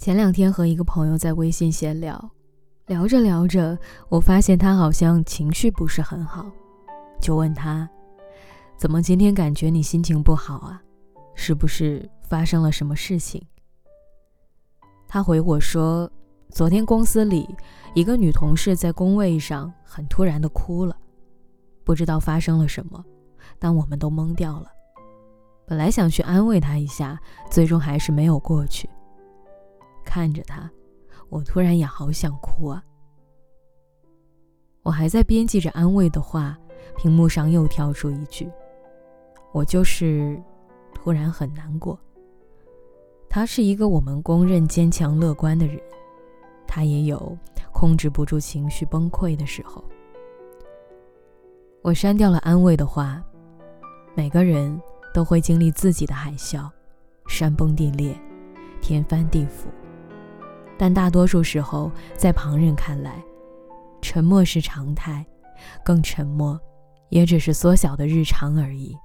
前两天和一个朋友在微信闲聊，聊着聊着，我发现他好像情绪不是很好，就问他：“怎么今天感觉你心情不好啊？是不是发生了什么事情？”他回我说：“昨天公司里一个女同事在工位上很突然的哭了，不知道发生了什么，但我们都懵掉了。本来想去安慰她一下，最终还是没有过去。看着他，我突然也好想哭啊！我还在编辑着安慰的话，屏幕上又跳出一句：“我就是突然很难过。”他是一个我们公认坚强乐观的人，他也有控制不住情绪崩溃的时候。我删掉了安慰的话。每个人都会经历自己的海啸，山崩地裂，天翻地覆。但大多数时候，在旁人看来，沉默是常态，更沉默，也只是缩小的日常而已。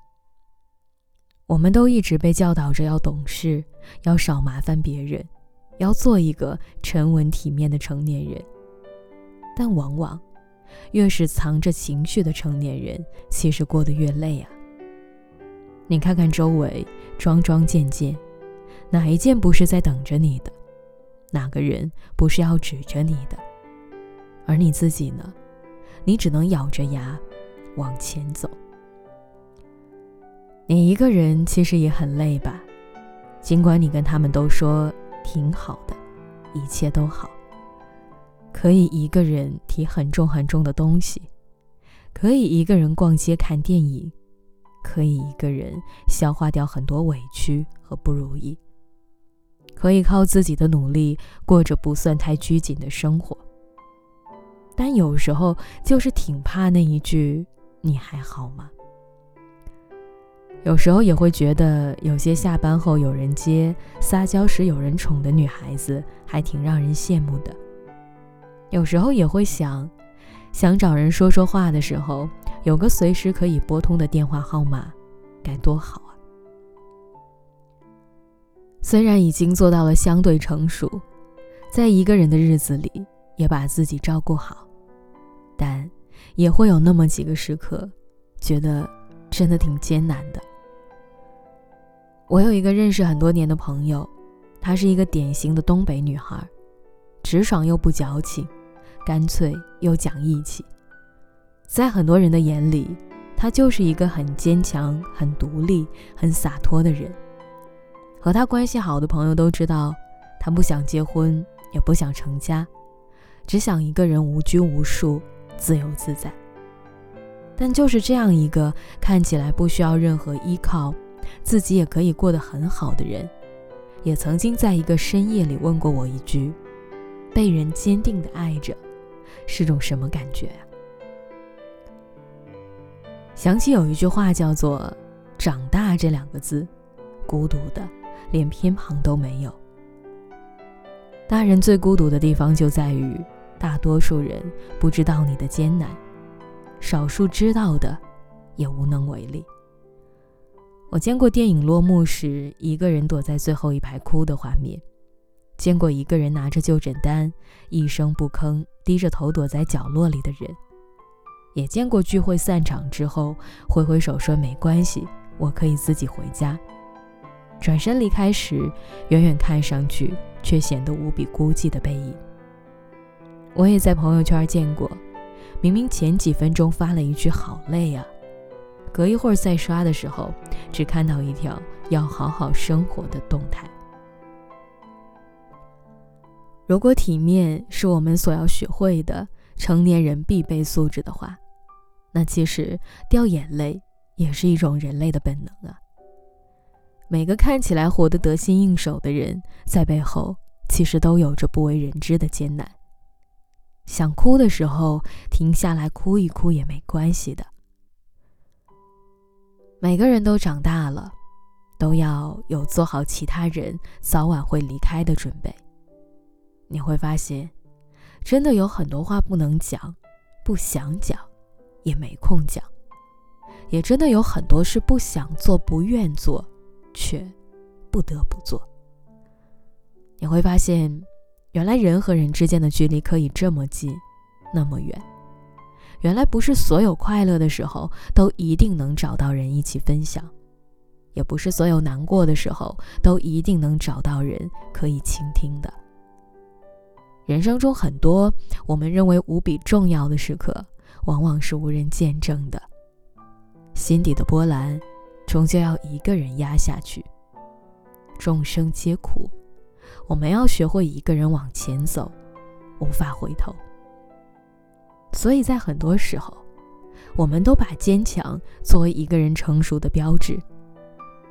我们都一直被教导着要懂事，要少麻烦别人，要做一个沉稳体面的成年人。但往往，越是藏着情绪的成年人，其实过得越累啊。你看看周围，桩桩件件，哪一件不是在等着你的？哪个人不是要指着你的？而你自己呢？你只能咬着牙往前走。你一个人其实也很累吧？尽管你跟他们都说挺好的，一切都好，可以一个人提很重很重的东西，可以一个人逛街看电影，可以一个人消化掉很多委屈和不如意，可以靠自己的努力过着不算太拘谨的生活。但有时候就是挺怕那一句“你还好吗？”有时候也会觉得，有些下班后有人接、撒娇时有人宠的女孩子，还挺让人羡慕的。有时候也会想，想找人说说话的时候，有个随时可以拨通的电话号码，该多好！虽然已经做到了相对成熟，在一个人的日子里也把自己照顾好，但也会有那么几个时刻，觉得真的挺艰难的。我有一个认识很多年的朋友，她是一个典型的东北女孩，直爽又不矫情，干脆又讲义气。在很多人的眼里，她就是一个很坚强、很独立、很洒脱的人。和他关系好的朋友都知道，他不想结婚，也不想成家，只想一个人无拘无束、自由自在。但就是这样一个看起来不需要任何依靠。自己也可以过得很好的人，也曾经在一个深夜里问过我一句：“被人坚定的爱着，是种什么感觉啊？”想起有一句话叫做“长大”这两个字，孤独的连偏旁都没有。大人最孤独的地方就在于，大多数人不知道你的艰难，少数知道的，也无能为力。我见过电影落幕时一个人躲在最后一排哭的画面，见过一个人拿着就诊单一声不吭低着头躲在角落里的人，也见过聚会散场之后挥挥手说没关系，我可以自己回家，转身离开时远远看上去却显得无比孤寂的背影。我也在朋友圈见过，明明前几分钟发了一句好累啊。隔一会儿再刷的时候，只看到一条要好好生活的动态。如果体面是我们所要学会的成年人必备素质的话，那其实掉眼泪也是一种人类的本能啊。每个看起来活得得心应手的人，在背后其实都有着不为人知的艰难。想哭的时候，停下来哭一哭也没关系的。每个人都长大了，都要有做好其他人早晚会离开的准备。你会发现，真的有很多话不能讲，不想讲，也没空讲；也真的有很多事不想做、不愿做，却不得不做。你会发现，原来人和人之间的距离可以这么近，那么远。原来不是所有快乐的时候都一定能找到人一起分享，也不是所有难过的时候都一定能找到人可以倾听的。人生中很多我们认为无比重要的时刻，往往是无人见证的。心底的波澜，终究要一个人压下去。众生皆苦，我们要学会一个人往前走，无法回头。所以在很多时候，我们都把坚强作为一个人成熟的标志，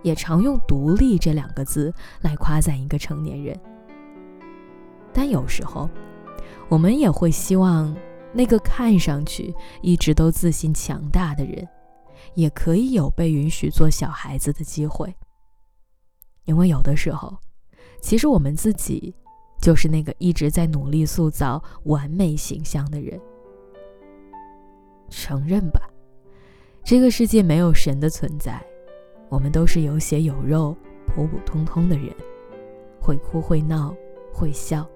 也常用“独立”这两个字来夸赞一个成年人。但有时候，我们也会希望那个看上去一直都自信强大的人，也可以有被允许做小孩子的机会。因为有的时候，其实我们自己就是那个一直在努力塑造完美形象的人。承认吧，这个世界没有神的存在，我们都是有血有肉、普普通通的人，会哭会闹会笑，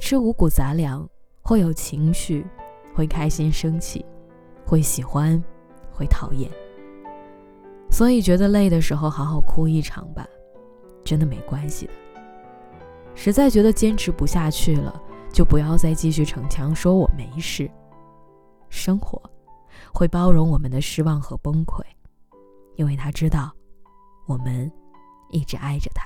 吃五谷杂粮，会有情绪，会开心生气，会喜欢，会讨厌。所以觉得累的时候，好好哭一场吧，真的没关系的。实在觉得坚持不下去了，就不要再继续逞强，说我没事。生活会包容我们的失望和崩溃，因为他知道我们一直爱着他。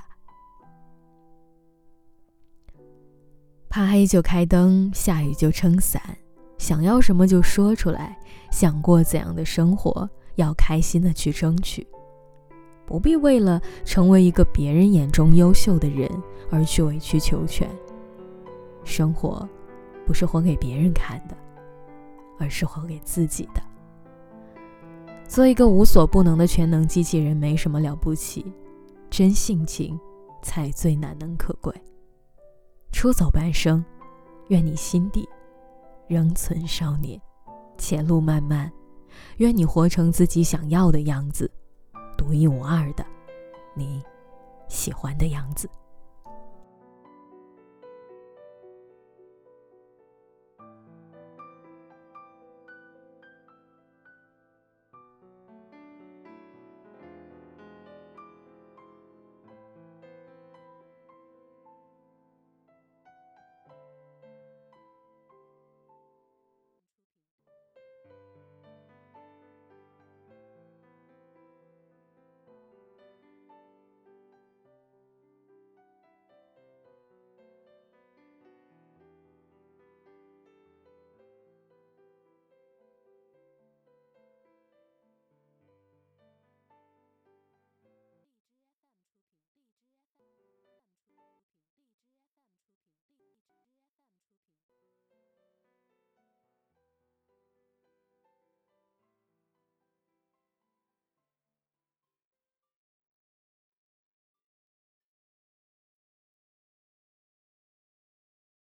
怕黑就开灯，下雨就撑伞，想要什么就说出来，想过怎样的生活，要开心的去争取，不必为了成为一个别人眼中优秀的人而去委曲求全。生活不是活给别人看的。而是活给自己的。做一个无所不能的全能机器人没什么了不起，真性情才最难能可贵。出走半生，愿你心底仍存少年。前路漫漫，愿你活成自己想要的样子，独一无二的，你喜欢的样子。